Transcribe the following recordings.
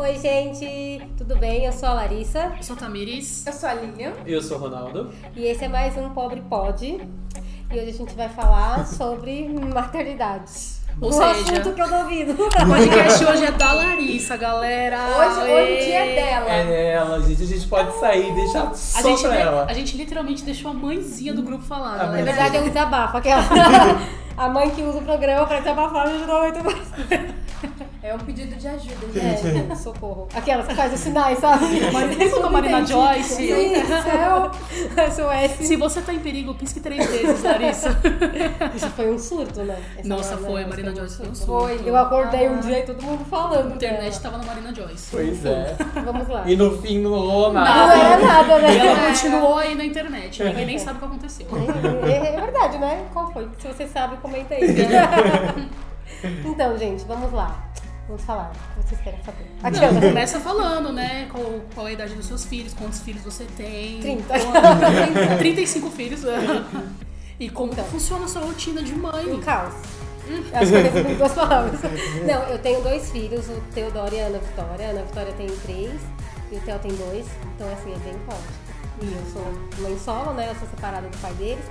Oi, gente, tudo bem? Eu sou a Larissa Eu sou a Tamiris. Eu sou a Lilian. Eu sou o Ronaldo. e esse é mais um Pobre Pod. E hoje a gente vai falar sobre maternidade. Ou um seja- assunto que eu duvido. O podcast hoje é da Larissa, galera. Hoje, hoje o dia é dela. É ela, gente. A gente pode sair e deixar A só gente, pra ela. a gente literalmente deixou a mãezinha do grupo falar, Na verdade, é um desabafo. Aquela... A mãe que usa o programa pra desabafar me ajudou muito mais. É um pedido de ajuda, gente. É, socorro. Aquelas que faz os sinais, sabe? Marina, da Marina Joyce? Sim, céu. SOS. Se você tá em perigo, pisque três vezes, Larissa. Isso foi um surto, né? Essa Nossa, foi. A Joyce Marina um Joyce foi um surto. Foi. Eu acordei um Ah. dia e todo mundo falando. A internet dela. tava na Marina Joyce. Pois é. Vamos lá. E no fim não rolou Não nada. era nada, E ela né? continuou aí na internet. Ninguém nem sabe o que aconteceu. É, é verdade, né? Qual foi? Se você sabe, comenta aí. então, gente, vamos lá. Vamos falar. O que vocês querem saber? Não, começa falando, né? Qual, qual é a idade dos seus filhos, quantos filhos você tem. 30. Quando- 35 filhos. E como Então. funciona a sua rotina de Um mãe. caos. Acho que eu duas palavras. Não, eu tenho dois filhos, o Teodoro e a Ana Vitória. A Ana Vitória tem três e o Theo tem dois. Então, assim, é bem caótico. E eu sou mãe solo, né? Eu sou separada do pai deles.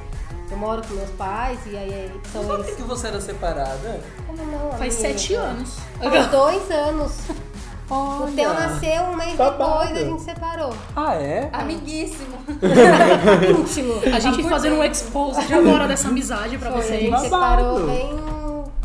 Eu moro com meus pais e aí são Sabe eles. que você era separada? Como não? Faz amiga? sete anos. Faz dois anos. O Olha. Theo nasceu um mês Babado. depois a gente separou. Ah, é? Amiguíssimo. Íntimo. A gente Por fazendo um expose de agora dessa amizade pra Foi, a vocês. gente Babado. separou bem,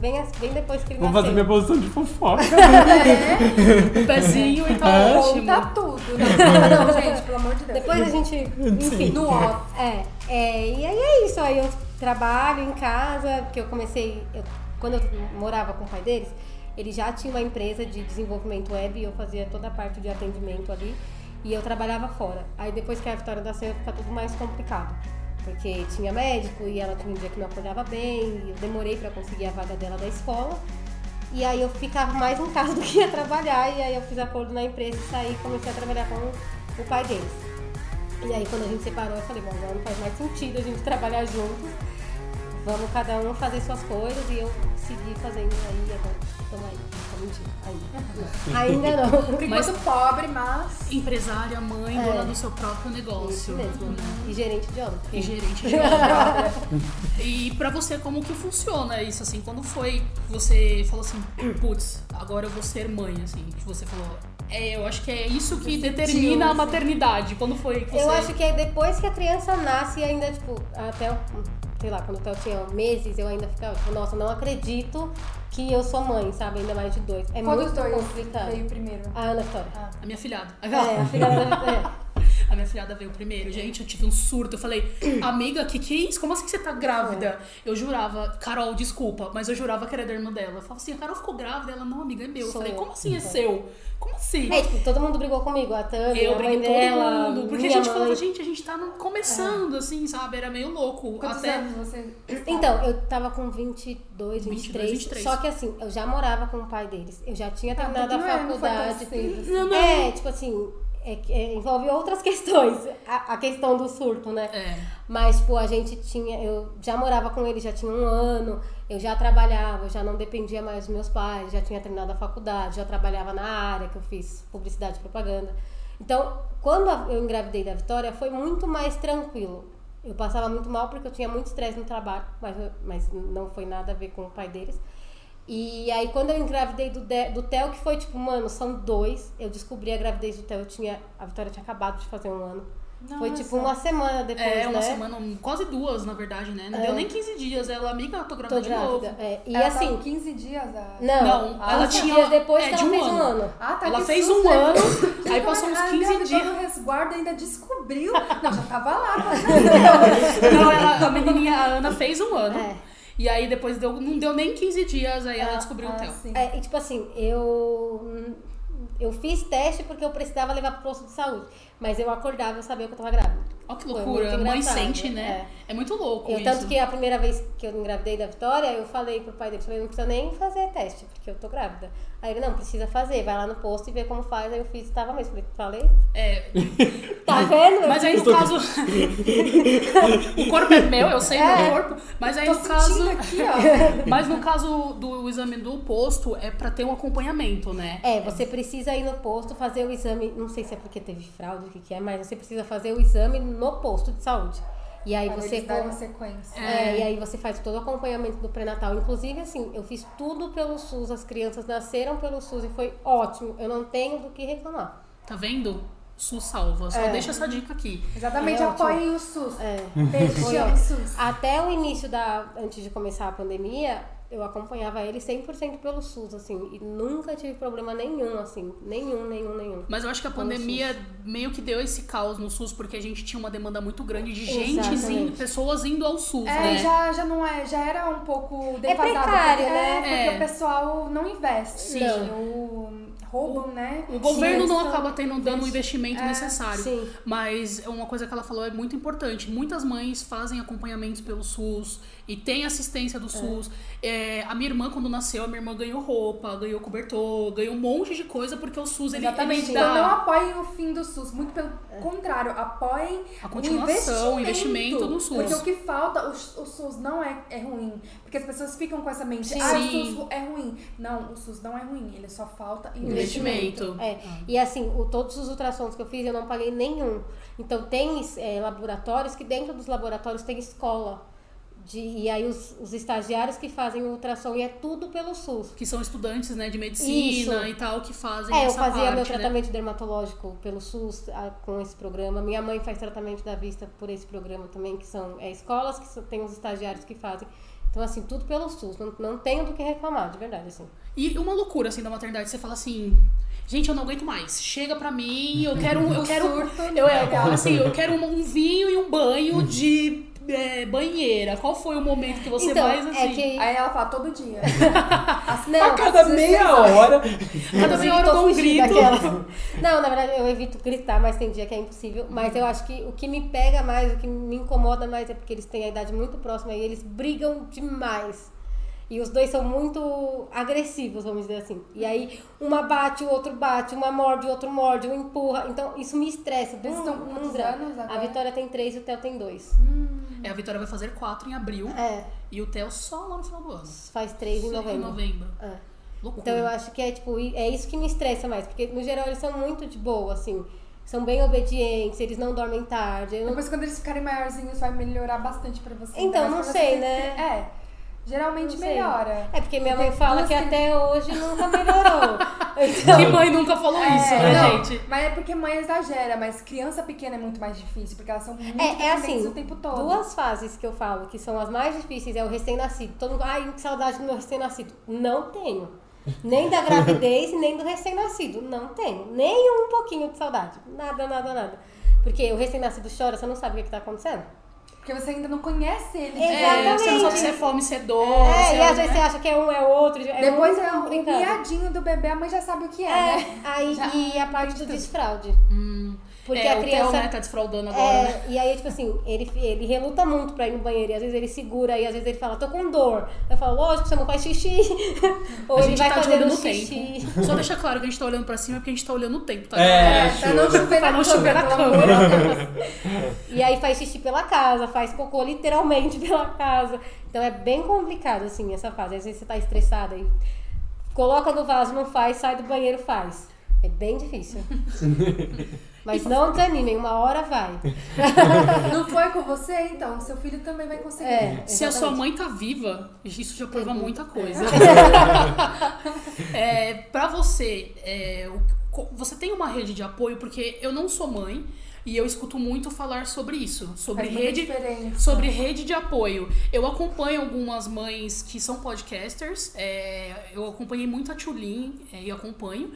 bem, as- bem depois que ele Vou nasceu. fazer minha posição de fofoca. Um pezinho e tá É. ótimo. Conta tudo. Não, não, gente, pelo amor de Deus. Depois a gente, enfim. No off. É, é, e aí é isso. Aí eu trabalho em casa, porque eu comecei. eu- quando eu morava com o pai deles, ele já tinha uma empresa de desenvolvimento web e eu fazia toda a parte de atendimento ali. E eu trabalhava fora. Aí depois que a Vitória nasceu, fica tudo mais complicado. Porque tinha médico e ela tinha um dia que não acordava bem, e eu demorei pra conseguir a vaga dela da escola. E aí eu ficava mais em casa do que ia trabalhar, e aí eu fiz acordo na empresa e saí e comecei a trabalhar com o pai deles. E aí quando a gente separou, eu falei, bom, agora não faz mais sentido a gente trabalhar juntos. Vamos cada um fazer suas coisas e eu segui fazendo aí agora. Tamo aí. Tá mentindo. Ainda. Ainda não. Enquanto pobre, mas. Empresária, mãe, É. dona do seu próprio Isso negócio. mesmo. né? E gerente de obra. E gerente de obra. E pra você, como que funciona isso, assim? Quando foi que você falou assim, putz, agora eu vou ser mãe, assim? Que você falou, é, eu acho que é isso que determina a maternidade. Quando foi que você... Eu acho que é depois que a criança nasce, ainda, tipo, até, o- sei lá, quando o Theo tinha meses, eu ainda ficava, tipo, nossa, não acredito que eu sou mãe, sabe? Ainda mais de dois. É Qual muito dois complicado. veio primeiro? A Ana Vitória. A minha filhada. É, a filha da. É. A minha filhada veio primeiro. Gente, eu tive um surto. Eu falei, amiga, que que é isso? Como assim que você tá grávida? Eu jurava, Carol, desculpa, mas eu jurava que era da irmã dela. Eu falava assim, a Carol ficou grávida? Ela, não, amiga, é meu. Eu Sou falei, eu. como assim é seu? Como assim? É, tipo, todo mundo brigou comigo, a Tânia, Eu a mãe briguei todo dela, mundo. Porque a minha gente mãe. falava, gente, a gente tá no- começando, assim, sabe? Era meio louco. Quantos Até. anos você. Então, eu tava com 22, 23, 23. Só que assim, eu já morava com o pai deles. Eu já tinha Ah, terminado a não é, não foi tão faculdade. cedo assim. Não, não. É, tipo assim, é é, envolve outras questões. A, a questão do surto, né? É. Mas, tipo, a gente tinha. Eu já morava com ele, já tinha um ano, eu já trabalhava, eu já não dependia mais dos meus pais, já tinha terminado a faculdade, já trabalhava na área que eu fiz publicidade e propaganda. Então, quando eu engravidei da Vitória, foi muito mais tranquilo. Eu passava muito mal porque eu tinha muito estresse no trabalho, mas, mas não foi nada a ver com o pai deles. E aí, quando eu engravidei do, De- do Theo, que foi tipo, mano, são dois, eu descobri a gravidez do Theo. Eu tinha, a Vitória tinha acabado de fazer um ano. Foi Nossa. tipo uma semana depois, É, uma né? semana, quase duas, na verdade, né? Não É. deu nem 15 dias. Ela, amiga, eu tô grávida Tô de grávida. novo. É, E Ela assim, tá com 15 dias. A... não, Não, ela ela 15 tinha- dias depois é, que de ela um fez um ano. Ah, tá Ela que fez susto, um né? ano, Que aí passou uns a 15 engravidou dias. no resguardo ainda descobriu. Não, já tava lá. Não, ela, a menininha, a Ana fez um ano. É. E aí depois deu, não deu nem 15 dias, aí ela descobriu o Ah, Theo. sim. É, e tipo assim, eu eu fiz teste porque eu precisava levar pro posto de saúde, mas eu acordava e eu sabia que eu tava grávida. Olha que loucura, muito a mãe sente, né? É. muito louco Eu, isso. tanto que a primeira vez que eu engravidei da Vitória, eu falei pro pai dele, falei, não precisa nem fazer teste, porque eu tô grávida. Aí ele, não, precisa fazer, vai lá no posto e vê como faz. Aí eu fiz e tava mesmo. Falei, falei, É, tá vendo? mas aí no caso. o corpo é meu, eu sei É. do corpo. Mas aí no caso. aqui. Mas no caso do exame do posto, é pra ter um acompanhamento, né? É, você precisa ir no posto fazer o exame, não sei se é porque teve fraude, o que, que é, mas você precisa fazer o exame no posto de saúde. E aí Pra você com- uma sequência. É, e aí você faz todo o acompanhamento do pré-natal. Inclusive, assim, eu fiz tudo pelo SUS, as crianças nasceram pelo SUS e foi ótimo. Eu não tenho do que reclamar. Tá vendo? SUS salva. Só É. deixa essa dica aqui. Exatamente, É apoiem o SUS. É. Ótimo. SUS. Até o início da. Antes de começar a pandemia, eu acompanhava ele 100% pelo SUS, assim, e nunca tive problema nenhum, assim. Nenhum, nenhum, nenhum. Mas eu acho que a pandemia meio que deu esse caos no SUS, porque a gente tinha uma demanda muito grande de gente, indo, pessoas indo ao SUS, É, né? já, já não é, já era um pouco defasado. precário, porque, né? É, porque É. o pessoal não investe. Sim. O, roubam, né? O governo Sim, não acaba tendo, dando o investimento É, necessário. sim. Mas uma coisa que ela falou é muito importante. Muitas mães fazem acompanhamentos pelo SUS e tem assistência do SUS. É, a minha irmã, quando nasceu, a minha irmã ganhou roupa, ganhou cobertor, ganhou um monte de coisa, porque o SUS ele, Exatamente. ele Então não dá apoiem o fim do SUS. Muito pelo contrário, apoiem a o continuação, o investimento do SUS. Porque o que falta, o, o SUS não é, é ruim. Porque as pessoas ficam com essa mente, Sim. ah, o. SUS é ruim. Não, o SUS não é ruim. Ele só falta Investimento. investimento. É, e assim, o- todos os ultrassons que eu fiz, eu não paguei nenhum. Então, tem é, laboratórios que dentro dos laboratórios tem escola. De, e aí, os, os estagiários que fazem o ultrassom, e é tudo pelo SUS. Que são estudantes né, de medicina Isso. e tal, que fazem É, eu fazia parte, meu né? tratamento dermatológico pelo SUS a- com esse programa. Minha mãe faz tratamento da vista por esse programa também, que são é, escolas que só- tem os estagiários que fazem. Então, assim, tudo pelo SUS. Não, não tenho do que reclamar, de verdade, assim. E uma loucura, assim, da maternidade, você fala assim, gente, eu não aguento mais. Chega pra mim, eu quero, um- eu quero, surto eu, é, legal. assim, eu quero um, um vinho e um banho de é, banheira. Qual foi o momento que você então, mais, assim, é que... Aí ela fala todo dia. Não, A cada meia hora. cada meia hora eu dou um grito. daquela. Não, na verdade eu evito gritar, mas tem dia que é impossível. Mas eu acho que o que me pega mais, o que me incomoda mais é porque eles têm a idade muito próxima e eles brigam demais. E os dois são muito agressivos, vamos dizer assim. E aí, uma bate, o outro bate, uma morde, o outro morde, um empurra. Então, isso me estressa. Eles estão anos A agora? Vitória tem três e o Theo tem dois. É, a Vitória vai fazer quatro em abril É, e o Theo só lá no final do ano. faz três em Em novembro. novembro. É. Loucura. Então eu acho que é tipo, é isso que me estressa mais, porque no geral eles são muito de boa, assim. São bem obedientes, eles não dormem tarde. não- Depois, quando eles ficarem maiorzinhos, vai melhorar bastante pra você. Então, mais não sei, né? É. Geralmente melhora. É porque minha mãe fala que até hoje nunca melhorou. Então, Que mãe nunca falou isso, É, né, não, gente? Mas é porque mãe exagera, mas criança pequena é muito mais difícil, porque elas são muito é, é dependentes assim, o tempo todo. duas fases que eu falo que são as mais difíceis é o recém-nascido. Todo mundo, ai, que saudade do meu recém-nascido. Não tenho. Nem da gravidez, nem do recém-nascido. Não tenho. Nem um pouquinho de saudade. Nada, nada, nada. Porque o recém-nascido chora, você não sabe o que, que tá acontecendo. Porque você ainda não conhece ele. É, É, você não sabe Exatamente. se é fome, se é dor. É, se e às né? vezes você acha que é um, é outro. É Depois é o complicado. miadinho do bebê, a mãe já sabe o que é, É, né? aí, Já- e a parte do desfraude. Hum, Porque é, a o criança. Theo, né, tá desfraudando agora, né? É, e aí, tipo assim, ele, ele reluta muito pra ir no banheiro. E às vezes ele segura, e às vezes ele fala, tô com dor. Eu falo, lógico, você não faz xixi. Ou A ele gente vai tá um no xixi. tempo. Só deixa claro que a gente tá olhando pra cima porque a gente tá olhando o tempo, tá? É, pra não chover na não chover na Deus. E aí faz xixi pela casa, faz cocô literalmente pela casa. Então é bem complicado, assim, essa fase. Às vezes você tá estressada e coloca no vaso, não faz, sai do banheiro, faz. É bem difícil. Mas não desanimem, uma hora vai. Não foi com você, então? Seu filho também vai conseguir. É, Se a sua mãe tá viva, isso já prova Uhum. muita coisa. é, pra você, é, você tem uma rede de apoio, porque eu não sou mãe e eu escuto muito falar sobre isso, sobre rede, diferença. sobre rede de apoio. Eu acompanho algumas mães que são podcasters, é, eu acompanhei muito a Tulin é, e acompanho.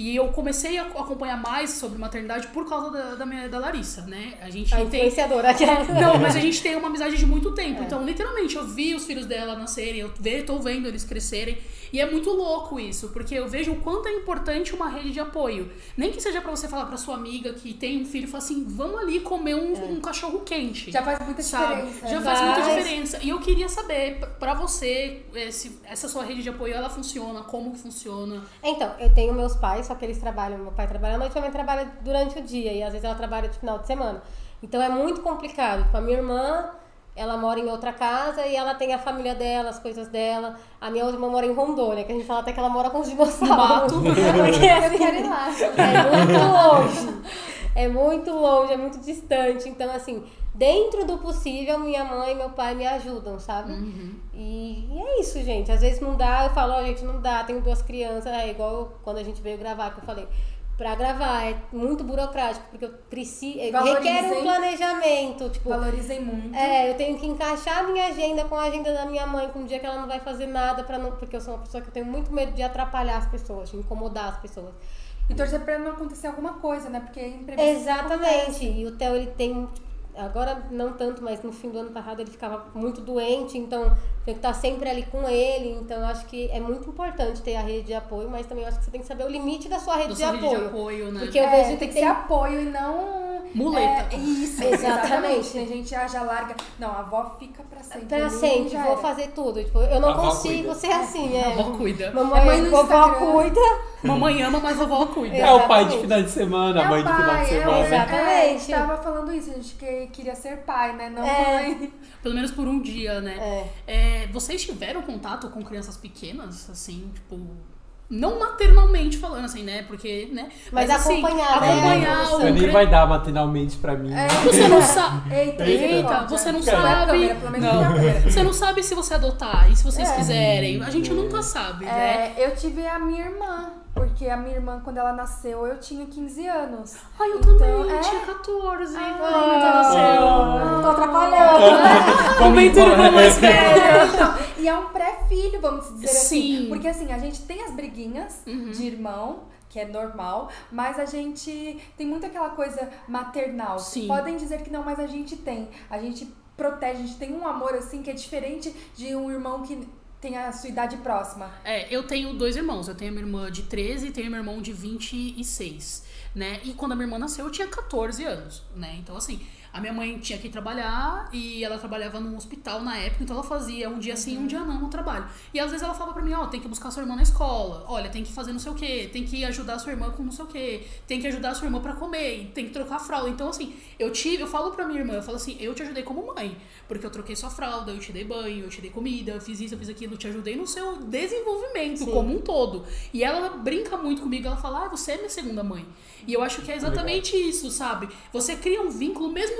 E eu comecei a acompanhar mais sobre maternidade por causa da, da, minha, da Larissa, né? A gente A tem influenciadora aquela. não, mas a gente tem uma amizade de muito tempo. Então, literalmente, eu vi os filhos dela nascerem, eu ve, tô vendo eles crescerem. E é muito louco isso, porque eu vejo o quanto é importante uma rede de apoio. Nem que seja pra você falar pra sua amiga que tem um filho e falar assim: vamos ali comer um, um cachorro quente. Já faz muita Sabe? diferença. Já faz muita diferença. E eu queria saber, p- pra você, se essa sua rede de apoio, ela funciona, como funciona. Então, eu tenho meus pais, só que eles trabalham, meu pai trabalha à noite, minha mãe trabalha durante o dia, e às vezes ela trabalha de final de semana. Então é muito complicado. Tipo, a minha irmã, ela mora em outra casa e ela tem a família dela, as coisas dela. A minha outra irmã mora em Rondônia, que a gente fala até que ela mora com os dinossauros. mato. Porque Eu assim, quero ir lá. é muito longe. É muito longe, é muito distante. Então, assim, dentro do possível, minha mãe e meu pai me ajudam, sabe? E, e é isso, gente. Às vezes não dá, eu falo, ó, gente, não dá, tenho duas crianças. É igual quando a gente veio gravar, que eu falei. Pra gravar é muito burocrático, porque eu preciso. Requer um planejamento. Tipo, Valorizem muito. é, eu tenho que encaixar a minha agenda com a agenda da minha mãe, com um dia que ela não vai fazer nada para não, porque eu sou uma pessoa que eu tenho muito medo de atrapalhar as pessoas, de incomodar as pessoas. E torcer pra não acontecer alguma coisa, né? Porque imprevisto Exatamente. E o Theo ele tem agora não tanto, mas no fim do ano passado ele ficava muito doente, então tem que estar sempre ali com ele. Então acho que é muito importante ter a rede de apoio, mas também acho que você tem que saber o limite da sua rede, Da de, sua rede apoio. de apoio, né? Porque eu É, vejo tem que tem ser apoio e não. Muleta. É, isso, Exatamente. exatamente. Tem gente já larga. Não, a avó fica pra sempre. pra sempre, vou fazer tudo. Tipo, eu não A avó consigo cuida. ser assim, é. A avó cuida. Mamãe, É mãe no vovó Instagram. cuida. Mamãe ama, mas a vovó cuida. É. É o pai de final de semana, a É mãe o de final de pai, é semana. É, a gente Exatamente. tava falando isso, a gente que queria ser pai, né? Não É. mãe. Pelo menos por um dia, né? É. É, vocês tiveram contato com crianças pequenas, assim, tipo. Não maternalmente falando, assim, né? Porque, né? Mas assim, acompanhar, né? acompanhar Você o cre- vai dar matinalmente pra mim. É. Você não sabe. Eita, Eita, misericórdia. você não sabe. Não. Você não sabe se você adotar e se vocês É. quiserem. A gente nunca sabe, né? É, eu tive a minha irmã, porque a minha irmã, quando ela nasceu, eu tinha 15 anos. Ai, eu Então, também, é. tinha 14. Ah, quando ela nasceu. Tô atrapalhando. Momento irmã mais velha. Então, e é um pré-filho, vamos dizer assim. Sim. Porque assim, a gente tem as briguinhas Uhum. de irmão, que é normal, mas a gente tem muito aquela coisa maternal. Sim. Podem dizer que não, mas a gente tem. A gente protege, a gente tem um amor assim que é diferente de um irmão que tem a sua idade próxima. É, eu tenho dois irmãos. Eu tenho minha irmã de 13 e tenho meu irmão de 26, né? E quando a minha irmã nasceu, eu tinha 14 anos, né? Então, assim, a minha mãe tinha que trabalhar e ela trabalhava num hospital na época, então ela fazia um dia sim, um dia não no trabalho. E às vezes ela falava pra mim, ó, tem que buscar sua irmã na escola, olha, tem que fazer não sei o quê, tem que ajudar sua irmã com não sei o quê, tem que ajudar sua irmã pra comer, tem que trocar a fralda. Então, assim, eu tive, eu falo pra minha irmã, eu falo assim, eu te ajudei como mãe, porque eu troquei sua fralda, eu te dei banho, eu te dei comida, eu fiz isso, eu fiz aquilo, eu te ajudei no seu desenvolvimento Sim. como um todo. E ela brinca muito comigo, ela fala, ah, você é minha segunda mãe. E eu acho que é exatamente isso, sabe? Você cria um vínculo, mesmo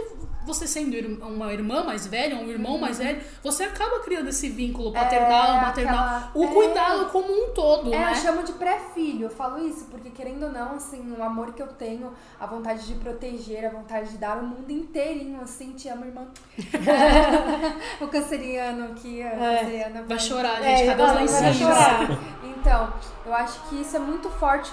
você sendo uma irmã mais velha, um irmão mais velho, você acaba criando esse vínculo paternal, É, maternal, aquela- o é. cuidado como um todo, É, né? eu chamo de pré-filho, eu falo isso, porque querendo ou não, assim, o amor que eu tenho, a vontade de proteger, a vontade de dar o mundo inteirinho, assim, te amo, irmão. o canceriano aqui, a É. canceriana. Vai chorar, É, gente, cadê os lencinhos? chorar. Então, eu acho que isso é muito forte,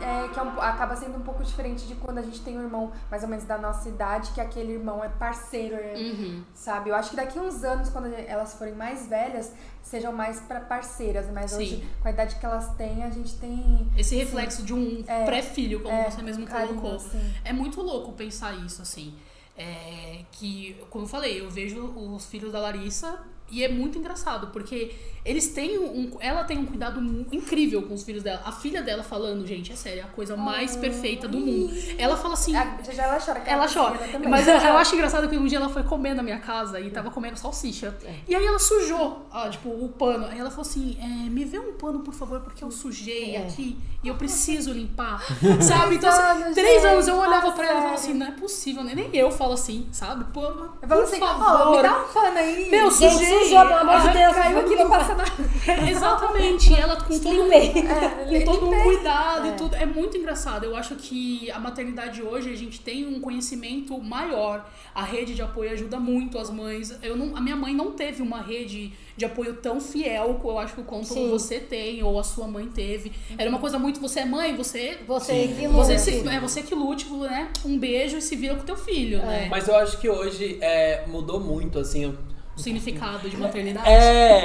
é, que é um- acaba sendo um pouco diferente de quando a gente tem um irmão mais ou menos da nossa idade, que aquele irmão é parceiro, é, Uhum. sabe? Eu acho que daqui uns anos, quando elas forem mais velhas, sejam mais pra parceiras, mas Sim. hoje, com a idade que elas têm, a gente tem Esse reflexo de um É, pré-filho, como é, você mesmo colocou. assim. É muito louco pensar isso, assim. É, que, como eu falei, eu vejo os filhos da Larissa e é muito engraçado, porque eles têm um. Ela tem um cuidado incrível com os filhos dela. A filha dela falando, gente, é sério, é a coisa mais perfeita do mundo. Ela fala assim. A- já ela chora. que Ela é chora. Mas eu, eu acho engraçado que um dia ela foi comer na minha casa e tava comendo salsicha. E aí ela sujou, ah, tipo, o pano. Aí ela falou assim: é, me vê um pano, por favor, porque eu sujei É. aqui e eu preciso limpar. sabe? Então, assim, anos, três gente, anos eu olhava pra ela e falava assim: não é possível, né? Nem eu falo assim, sabe? Pô, Eu falo por assim, favor. ó, me dá um pano aí. Meu, sujei. Pelo amor de Deus. Caiu aqui, não passa nada. Exatamente, ela com todo Limpei. com todo um cuidado É. e tudo. É muito engraçado. Eu acho que a maternidade hoje a gente tem um conhecimento maior. A rede de apoio ajuda muito as mães. Eu não, a minha mãe não teve uma rede de apoio tão fiel, eu acho que quanto Sim. você tem ou a sua mãe teve. Era uma coisa muito você é mãe, você Você que você, luta. se, é você que lute, né? Um beijo e se vira com teu filho, né? Mas eu acho que hoje é, mudou muito, assim. O significado de maternidade. É.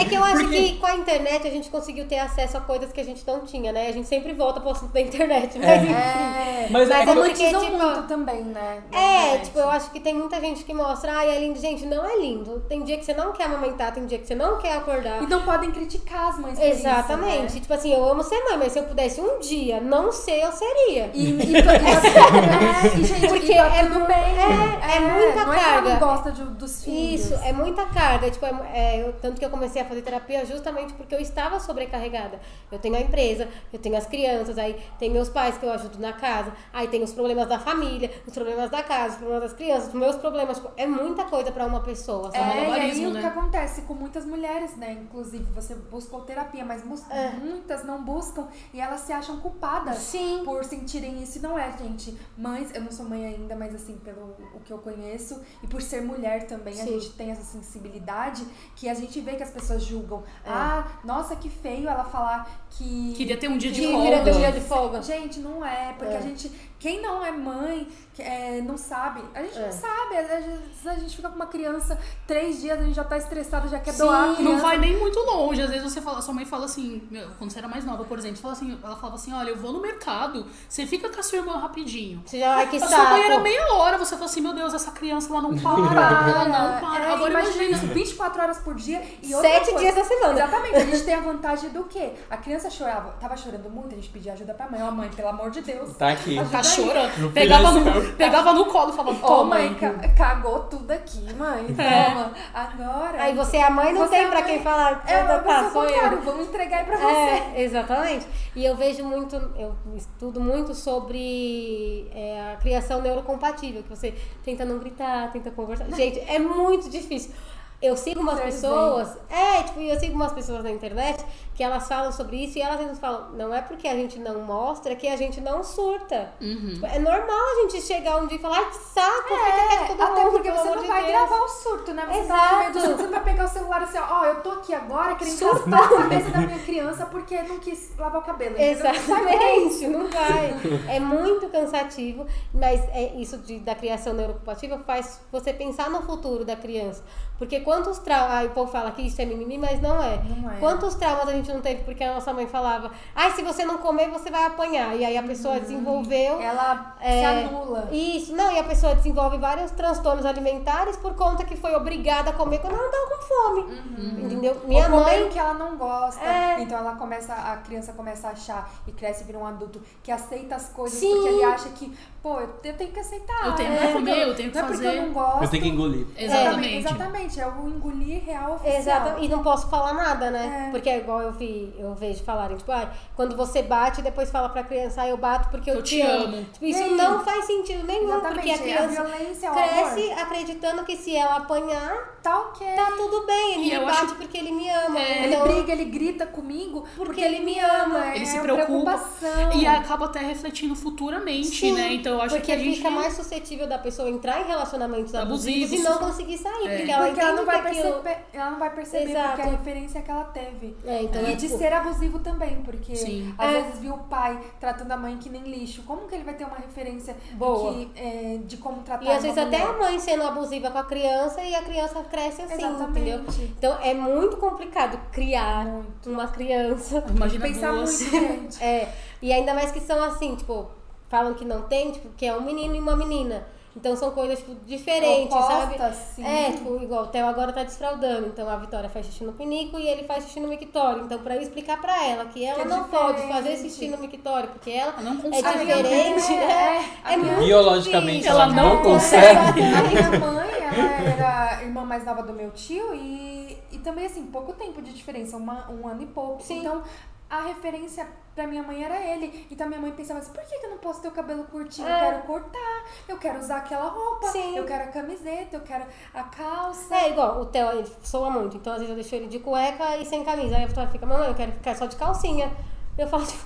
É que eu acho Porque- que com a internet a gente conseguiu ter acesso a coisas que a gente não tinha, né? A gente sempre volta pro assunto da internet, mas É. enfim. É, Mas é Mas é eu- porque, romantizam tipo, muito também, né? na É, internet. tipo, eu acho que tem muita gente que mostra, ai, é lindo. Gente, não é lindo. Tem dia que você não quer amamentar, tem dia que você não quer acordar. E não podem criticar as mães por isso, Exatamente. né? Tipo assim, eu amo ser mãe, mas se eu pudesse um dia não ser, eu seria. E, e, e, é, e, gente, Porque e tá é bem. é- é muita não É que ela carga. não gosta de- dos filhos. Isso, é muita carga. Tipo, é, é, eu- tanto que eu comecei a fazer terapia justamente porque eu estava sobrecarregada. Eu tenho a empresa, eu tenho as crianças, aí tem meus pais que eu ajudo na casa, aí tem os problemas da família, os problemas da casa, os problemas das crianças, os meus problemas. Tipo, é muita coisa pra uma pessoa, É, sabe? e aí o né? que acontece com muitas mulheres, né? Inclusive, você buscou terapia, mas É. muitas não buscam e elas se acham culpadas Sim. por sentirem isso. E não é, gente. Mães, eu não sou mãe ainda, mas assim, pelo o que eu conheço, e por ser mulher também, a Sim. gente tem essa sensibilidade que a gente vê que as pessoas julgam. É. Ah, nossa, que feio ela falar que. Queria ter um dia de folga. vira teu dia de folga. Gente, não é, porque É. a gente, quem não é mãe, é, não sabe, a gente É. não sabe, às vezes a gente fica com uma criança três dias, a gente já tá estressado, já quer Sim, doar a Não vai nem muito longe. Às vezes você fala, sua mãe fala assim, quando você era mais nova, por exemplo, você fala assim, ela falava assim, olha, eu vou no mercado, você fica com a sua irmã rapidinho. Você já, ai, que A sua mãe era saco. meia hora, você fala assim, meu Deus, essa criança ela não para, ela não para. É, Agora imagina imagina. isso, 24 horas por dia e outra Sete coisa- dias da semana. Exatamente, a gente tem a vantagem do quê? A criança chorava, tava chorando muito, a gente pedia ajuda pra mãe. Ó, mãe, pelo amor de Deus. Tá aqui. Ajuda Tá. Chorando. Pegava no, pegava no colo e falava, Ô, toma, mãe, mãe. ca- cagou tudo aqui, mãe. É. Toma. Agora. Aí você é a mãe, não Você tem é pra mãe. quem falar. É, tá, tá, sou eu. vamos entregar aí pra você. É, exatamente. E eu vejo muito, eu estudo muito sobre é, a criação neurocompatível, que você tenta não gritar, tenta conversar. Gente, é muito difícil. Eu sigo umas pessoas, é, tipo, eu sigo umas pessoas na internet que elas falam sobre isso e elas mesmas falam, não é porque a gente não mostra que a gente não surta. Uhum. Tipo, é normal a gente chegar um dia e falar, ai, que saco, fica quieto todo É, até mundo, porque você não de vai Deus." gravar o surto, né? Você tá Exato. surto, você não vai pegar o celular assim, ó, ó, eu tô aqui agora querendo raspar a cabeça da minha criança porque não quis lavar o cabelo. Exatamente, não vai. É muito cansativo, mas é isso de, da criação neurocompatível faz você pensar no futuro da criança. Porque quantos traumas. Aí o povo fala que isso é mimimi, mas não é. Não é. Quantos traumas a gente não teve porque a nossa mãe falava, ai, se você não comer, você vai apanhar. E aí a pessoa desenvolveu. Ela se É, anula. Isso, não, e a pessoa desenvolve vários transtornos alimentares por conta que foi obrigada a comer quando ela não tava com fome. Entendeu? Minha Ou mãe. que ela não gosta. É. Então ela começa, a criança começa a achar e cresce e vira um adulto que aceita as coisas Sim. porque ele acha que, pô, eu tenho que aceitar. Eu tenho não que é comer, eu tenho que não é porque fazer. eu não gosto. Eu tenho que engolir. Exatamente. Exatamente, é o engolir real oficial. Exato, e não posso falar nada, né? É. Porque é igual eu vi, eu vejo falarem, tipo, ah, quando você bate, depois fala pra criança, ah, eu bato porque eu, Eu te amo. amo. Tipo, isso Sim. não faz sentido nenhum, Exatamente, porque a a criança violência, o cresce acreditando que se ela apanhar, Tá ok. tá tudo bem, ele E me bate acho- porque ele me ama. É, Ele Então, briga, ele grita comigo porque, ele me ama. É Ele se uma preocupa preocupação. e acaba até refletindo futuramente, Sim, né? Então eu acho porque que a gente fica mais suscetível da pessoa entrar em relacionamentos abusivos, Abusivos. e não conseguir sair, É. porque ela Porque ela não vai perceber, ela não vai perceber Exato. porque a referência que ela teve. É, então e é de tipo- ser abusivo também, porque Sim. às É. vezes viu o pai tratando a mãe que nem lixo. Como que ele vai ter uma referência Boa. que, é, de como tratar E às vezes até a mulher? mãe sendo abusiva com a criança e a criança cresce assim, Exatamente. entendeu? Então é muito complicado criar uma criança. Imagina Pensar duas. muito, gente. É, e ainda mais que são assim, tipo, falam que não tem, tipo, que é um menino e uma menina. Então são coisas, tipo, diferentes, sabe? Opostas, sim. É, tipo, igual o Theo agora tá desfraudando. Então a Vitória faz xixi no pinico e ele faz xixi no mictório. Então pra eu explicar pra ela que ela Que é não pode diferente. fazer xixi no mictório, porque ela Ela não é consegue. Mãe diferente, é- né? a É minha- muito Biologicamente difícil. ela não não consegue. A minha mãe, ela era a irmã mais nova do meu tio e, e também, assim, pouco tempo de diferença, uma, um ano e pouco. Sim. Então, a referência pra minha mãe era ele. Então, minha mãe pensava assim, por que, que eu não posso ter o cabelo curtinho? Eu É. quero cortar, eu quero usar aquela roupa, Sim. eu quero a camiseta, eu quero a calça. É igual, o Theo, ele soa muito. Então, às vezes, eu deixo ele de cueca e sem camisa. Aí a Vitória fica, mamãe, eu quero ficar só de calcinha. Eu falo, tipo,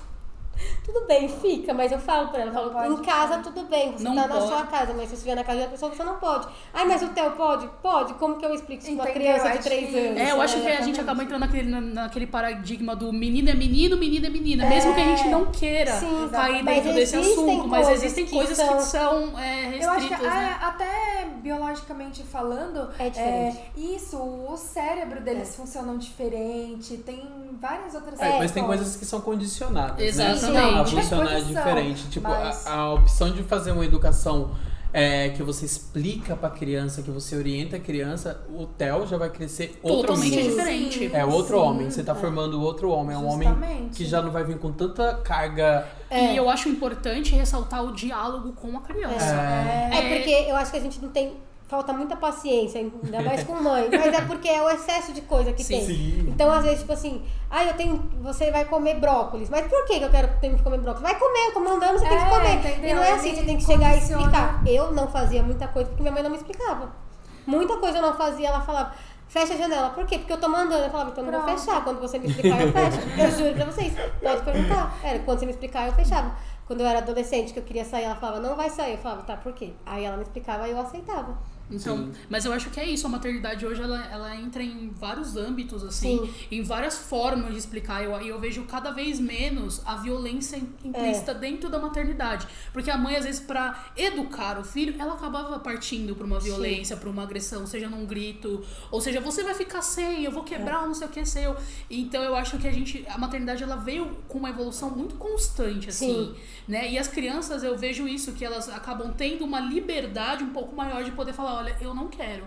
tudo bem, fica, mas eu falo pra ela, falo, em pode casa ficar. tudo bem, você Não tá na pode. sua casa, mas se você estiver na casa da pessoa, você não pode. Ai, mas o Theo pode? Pode. Como que eu explico isso pra uma criança de 3 que- anos? É, eu acho É, que a gente acaba entrando naquele, na- naquele paradigma do menino é menino, menina é menina. Mesmo que a gente não queira Sim, cair dentro desse assunto. Mas coisas existem que coisas são- que são é, Eu acho que restritas, é, né? até biologicamente falando, É diferente. isso, o cérebro deles funciona diferente, tem várias outras É, mas tem coisas. coisas que são condicionadas, Exatamente. né? A funcionar são, diferente. Tipo, a- mas- a, opção de fazer uma educação é, que você explica pra criança, que você orienta a criança, o Theo já vai crescer outro Totalmente ser. Sim, diferente. É outro sim. homem, você tá formando outro homem, é um homem que já não vai vir com tanta carga. É. E eu acho importante ressaltar o diálogo com a criança. É, É porque eu acho que a gente não tem. Falta muita paciência, ainda mais com mãe. Mas é porque é o excesso de coisa que Sim. tem. Sim. Então, às vezes, tipo assim, ah, eu tenho. Você vai comer brócolis. Mas por que que eu quero ter que comer brócolis? Vai comer, eu tô mandando, você tem que É, comer. entendeu? E não é assim, você tem que chegar e explicar. Eu não fazia muita coisa porque minha mãe não me explicava. Muita coisa eu não fazia, ela falava. Fecha a janela. Por quê? Porque eu tô mandando. Eu falava, então eu não vou fechar. Quando você me explicar, eu fecho. Eu juro pra vocês. Pode perguntar. Era, quando você me explicar, eu fechava. Quando eu era adolescente, que eu queria sair, ela falava, não vai sair. Eu falava, tá, por quê? Aí ela me explicava e eu aceitava. Então, Sim. mas eu acho que é isso, a maternidade hoje ela, ela entra em vários âmbitos, assim, Sim. em várias formas de explicar. E eu, eu vejo cada vez menos a violência implícita dentro da maternidade. Porque a mãe, às vezes, pra educar o filho, ela acabava partindo pra uma violência, pra uma agressão, seja num grito, ou seja, você vai ficar sem, eu vou quebrar não sei o que seu. Então eu acho que a gente, a maternidade ela veio com uma evolução muito constante, assim, Sim. né? E as crianças, eu vejo isso, que elas acabam tendo uma liberdade um pouco maior de poder falar, olha, eu não quero.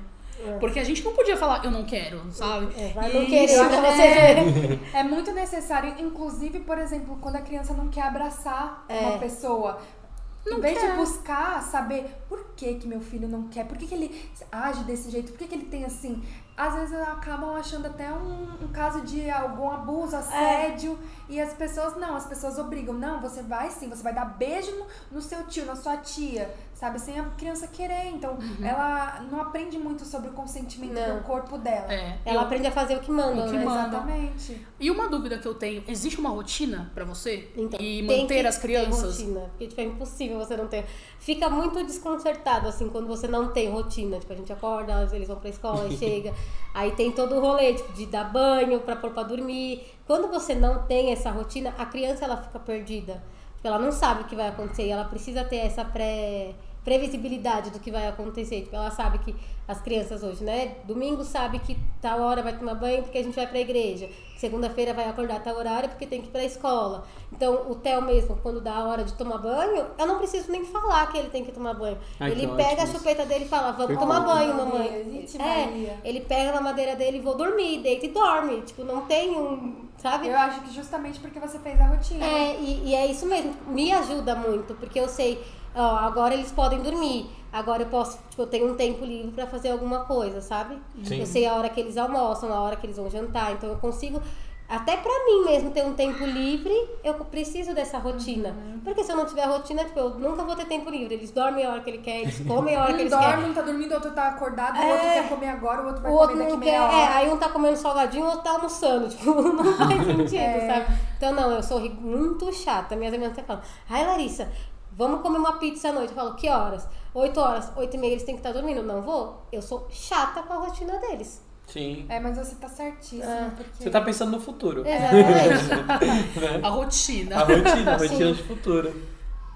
Porque a gente não podia falar, eu não quero, sabe? É, vai não querer isso é-. É muito necessário, inclusive, por exemplo, quando a criança não quer abraçar É. uma pessoa. Não em vez quer. de buscar saber por que, que meu filho não quer, por que, que ele age desse jeito, por que, que ele tem assim. Às vezes acabam achando até um, um caso de algum abuso, assédio, e as pessoas não, as pessoas obrigam. Não, você vai sim, você vai dar beijo no, no seu tio, na sua tia, sabe? Sem a criança querer. Então, ela não aprende muito sobre o consentimento Não. do corpo dela. É, Ela eu- aprende a fazer o que manda, O que né? manda. Exatamente. E uma dúvida que eu tenho, existe uma rotina pra você? Então, e tem manter que as crianças? rotina, porque tipo, é impossível você não ter. Fica muito desconcertado, assim, quando você não tem rotina. Tipo, a gente acorda, eles vão pra escola e chega. Aí tem todo o rolê, tipo, de dar banho pra pôr pra dormir. Quando você não tem essa rotina, a criança ela fica perdida. Tipo, ela não sabe o que vai acontecer e ela precisa ter essa pré previsibilidade do que vai acontecer. Tipo, ela sabe que as crianças hoje, né? Domingo sabe que tal hora vai tomar banho porque a gente vai pra igreja. Segunda-feira vai acordar tal horário porque tem que ir pra escola. Então, o Theo mesmo, quando dá a hora de tomar banho, eu não preciso nem falar que ele tem que tomar banho. Ai, ele pega ótimo a chupeta dele e fala, vamos Perfeito. tomar banho, mamãe. É, ele pega na madeira dele e vou dormir, deita e dorme. Tipo, não tem um, sabe? Eu acho que justamente porque você fez a rotina. É, e, e é isso mesmo, me ajuda muito, porque eu sei, ó, agora eles podem dormir, agora eu posso, tipo, eu tenho um tempo livre pra fazer alguma coisa, sabe? Sim. Eu sei a hora que eles almoçam, a hora que eles vão jantar, então eu consigo, até pra mim mesmo ter um tempo livre, eu preciso dessa rotina. Porque se eu não tiver rotina, tipo, eu nunca vou ter tempo livre. Eles dormem a hora que eles querem, eles comem a hora que Um eles dorme, querem. um tá dormindo, o outro tá acordado, o É. outro quer comer agora, o outro vai O outro comer daqui quer, meia hora. é, aí um tá comendo salgadinho, o outro tá almoçando, tipo, não faz sentido, É. sabe? Então, não, eu sou muito chata. Minhas amigas até falam, ai, Larissa, vamos comer uma pizza à noite. Eu falo, que horas? 8 horas, 8 e meia eles têm que estar dormindo. Não vou? Eu sou chata com a rotina deles. Sim. É, mas você tá certíssimo, É. porque... Você tá pensando no futuro. Exatamente. A rotina. A rotina, a Sim. rotina de futuro.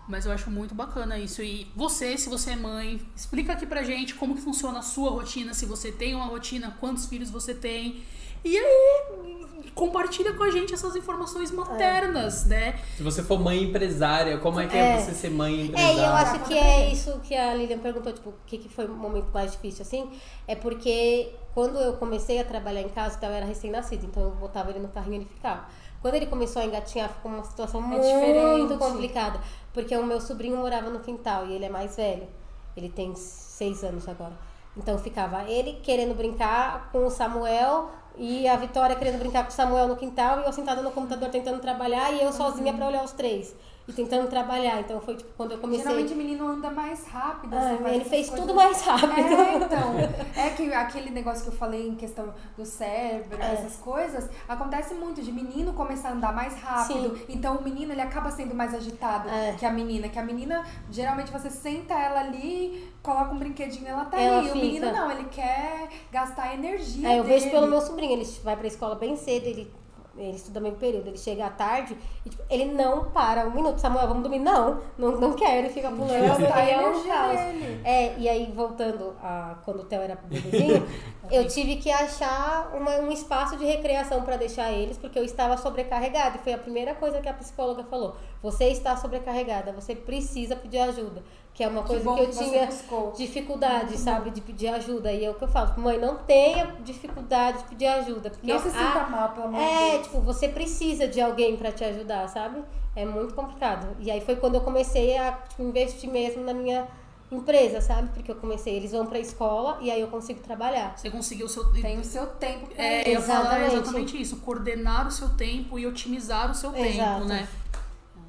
Mas eu acho muito bacana isso. E você, se você é mãe, explica aqui pra gente como que funciona a sua rotina, se você tem uma rotina, quantos filhos você tem. E aí, compartilha com a gente essas informações maternas, né? Se você for mãe empresária, como é que é, É. você ser mãe É, empresária? e eu acho que é isso que a Lilian perguntou, tipo, o que, que foi o momento mais difícil, assim, é porque quando eu comecei a trabalhar em casa, então eu era recém-nascido, então eu botava ele no carrinho e ele ficava. Quando ele começou a engatinhar, ficou uma situação muito diferente. complicada, porque o meu sobrinho morava no quintal e ele é mais velho, ele tem seis anos agora. Então ficava ele querendo brincar com o Samuel e a Vitória querendo brincar com o Samuel no quintal e eu sentada no computador tentando trabalhar e eu sozinha pra olhar os três. E tentando trabalhar. Então foi tipo quando eu comecei. Geralmente o menino anda mais rápido. Ah, assim, ele fez coisas tudo mais rápido. É, então. É que aquele negócio que eu falei em questão do cérebro, É. essas coisas, acontece muito de menino começar a andar mais rápido. Então o menino ele acaba sendo mais agitado É. que a menina. Que a menina, geralmente você senta ela ali, coloca um brinquedinho, ela tá Ela ali. O menino fica. não, ele quer gastar energia. É, eu vejo dele. pelo meu sobrinho, ele vai pra escola bem cedo, ele, ele estuda meio período, ele chega à tarde e tipo, ele não para um minuto. Samuel, vamos dormir? Não, não, não quer, ele fica pulando. Gastar a e é um caos. É, e aí voltando a quando o Theo era bebezinho, eu tive que achar uma- um espaço de recreação pra deixar eles, porque eu estava sobrecarregada. E foi a primeira coisa que a psicóloga falou: você está sobrecarregada, você precisa pedir ajuda. Que é uma Que coisa bom que eu que tinha buscou. dificuldade, sabe, de pedir ajuda. E é o que eu falo, mãe, não tenha dificuldade de pedir ajuda. Porque Não se sinta a- mal, pelo amor de É, Deus. tipo, você precisa de alguém pra te ajudar, sabe? É muito complicado. E aí foi quando eu comecei a tipo, investir mesmo na minha empresa, sabe? Porque eu comecei, eles vão pra escola e aí eu consigo trabalhar. Você conseguiu o seu. Tem o seu tempo É, isso. eu ia falar Exatamente. exatamente isso. Coordenar o seu tempo e otimizar o seu tempo, Exato. né?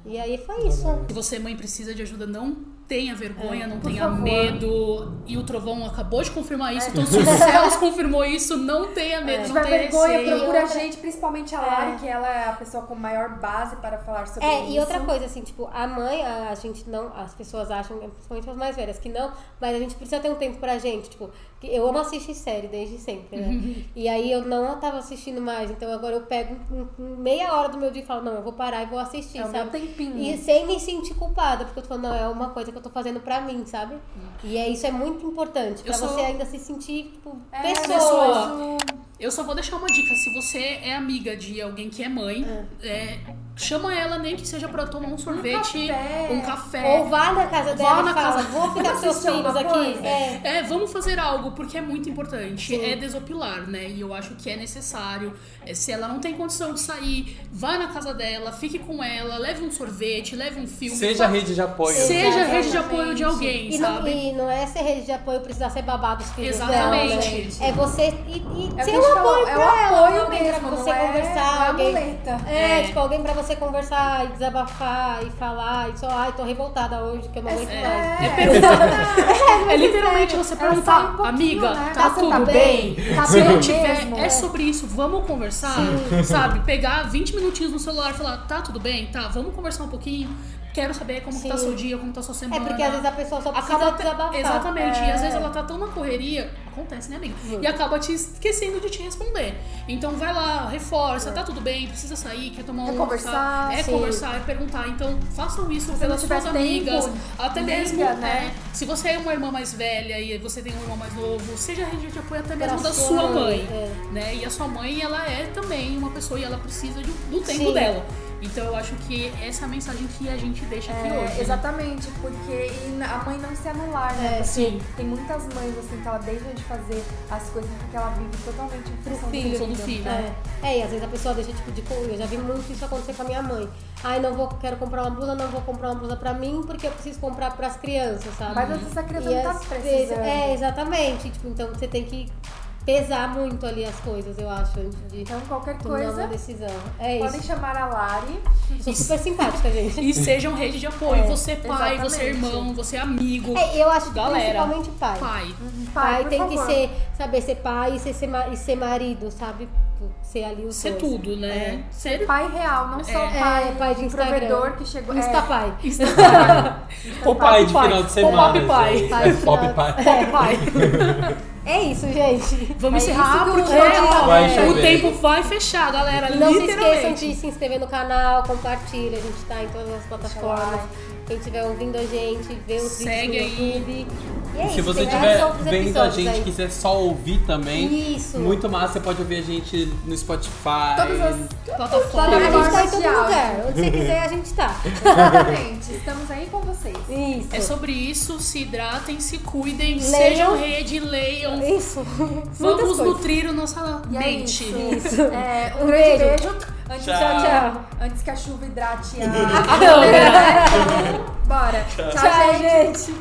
E aí foi isso. Se você, mãe, precisa de ajuda, não tenha vergonha, É, não tenha favor. medo. E o Trovão acabou de confirmar isso, então se o Céus confirmou isso, não tenha medo, Se não tiver tenha vergonha, receio. procura a gente, principalmente a Lari, que ela é a pessoa com maior base para falar sobre É, isso. e outra coisa, assim, tipo, a mãe, a, a gente não, as pessoas acham, principalmente as mais velhas, que não, mas a gente precisa ter um tempo pra gente, tipo, eu amo assistir série desde sempre, né? e aí eu não tava assistindo mais, então agora eu pego um- um- meia hora do meu dia e falo, não, eu vou parar e vou assistir, É sabe? meu tempinho. E sem me sentir culpada, porque eu tô falando, não, é uma coisa que eu tô fazendo pra mim, sabe? E é, isso é muito importante, pra sou- você ainda se sentir, tipo, É, pessoa. pessoa. Eu só vou deixar uma dica. Se você é amiga de alguém que é mãe, é, chama ela nem que seja pra tomar um sorvete, café. um café. Ou vá na casa Vá dela na e fala, casa- vou ficar com seus filhos aqui. É. É, vamos fazer algo, porque é muito importante. Sim. É desopilar, né? E eu acho que é necessário. É, se ela não tem condição de sair, vai na casa dela, fique com ela, leve um sorvete, leve um filme. Seja rede de apoio. Seja Exatamente. rede de apoio de alguém, E não, sabe? e não é ser rede de apoio precisar ser babado dos filhos Exatamente. dela, né? É você e, e É ser um apoio é pra o ela, apoio alguém mesmo, pra você é conversar, a alguém. muleta. É, É. tipo, alguém pra você conversar e desabafar e falar e só, ai, tô revoltada hoje que eu não aguento mais. É, perguntar- é literalmente você É, um perguntar, pouquinho, amiga, né? tá Você tudo tá bem? bem? Tá Se bem não tiver, mesmo? é sobre isso, vamos conversar, sabe? Pegar 20 minutinhos no celular e falar, tá tudo bem? Tá, vamos conversar um pouquinho. Quero saber como que tá seu dia, como tá sua É semana. porque às vezes a pessoa só precisa acaba desabafar. Exatamente, e É. às vezes ela tá tão na correria, acontece, né, amiga? Uhum. E acaba te esquecendo de te responder. Então vai lá, reforça, É. tá tudo bem, precisa sair, quer tomar um É conversar, É sim. conversar, é perguntar. Então façam isso Se pelas suas tempo, amigas, até liga, mesmo, né? né? Se você é uma irmã mais velha e você tem um irmão mais novo, seja rede de apoio até mesmo da sua mãe, é. né? E a sua mãe, ela é também uma pessoa e ela precisa de- do tempo Sim. dela. Então eu acho que essa é a mensagem que a gente deixa aqui É, hoje. né? exatamente, porque e a mãe não se anular, né? É, Porque sim. Tem muitas mães assim que ela deixa de fazer as coisas porque ela vive totalmente em função filho, do função do filho. É. é, e às vezes a pessoa deixa tipo de Eu já vi muito isso acontecer com a minha mãe. Ai, não vou, quero comprar uma blusa, não vou comprar uma blusa pra mim porque eu preciso comprar pras crianças, sabe? Mas às vezes a criança E não tá precisando. É, exatamente. Tipo, então você tem que pesar muito ali as coisas, eu acho, antes de Então qualquer tomar uma coisa, decisão. É podem isso. chamar a Lari. Sou super simpática, gente. E sejam rede de apoio. É, você pai, você exatamente. irmão, você amigo. É, eu acho que Galera, principalmente pai. Pai. Pai, por tem que favor. ser, saber ser pai e ser, ser, e ser marido, sabe? Ser ali o Ser tudo, né? Ser Pai real, não só É. pai, É, pai de Instagram. provedor que chegou. Insta é, pai. O pai de Pai. final de O semana. pop pai. Pai É, de pop final- pai. Pop pai. É isso, gente. Vamos É encerrar porque Vai o tempo vai fechar, galera. Não se esqueçam de se inscrever no canal, compartilha, a gente tá em todas as plataformas. Quem estiver ouvindo a gente, vê os Segue vídeos no aí. E é Se isso, você outros vendo a gente aí. e quiser só ouvir também, Isso. muito massa, você pode ouvir a gente no Spotify. Todas as. A Plataforma. gente tá em Plataformas todo lugar. Onde você quiser, a gente tá. Exatamente, estamos aí com vocês. Isso. É sobre isso. Se hidratem, se cuidem, Leiam. sejam rede, leiam. Isso. Vamos nutrir a nossa E é mente. isso. Isso. É, um Um beijo. beijo. Antes, Tchau. que- Tchau. Antes que a chuva hidrate a. A. Bora. Tchau, Tchau, gente. gente.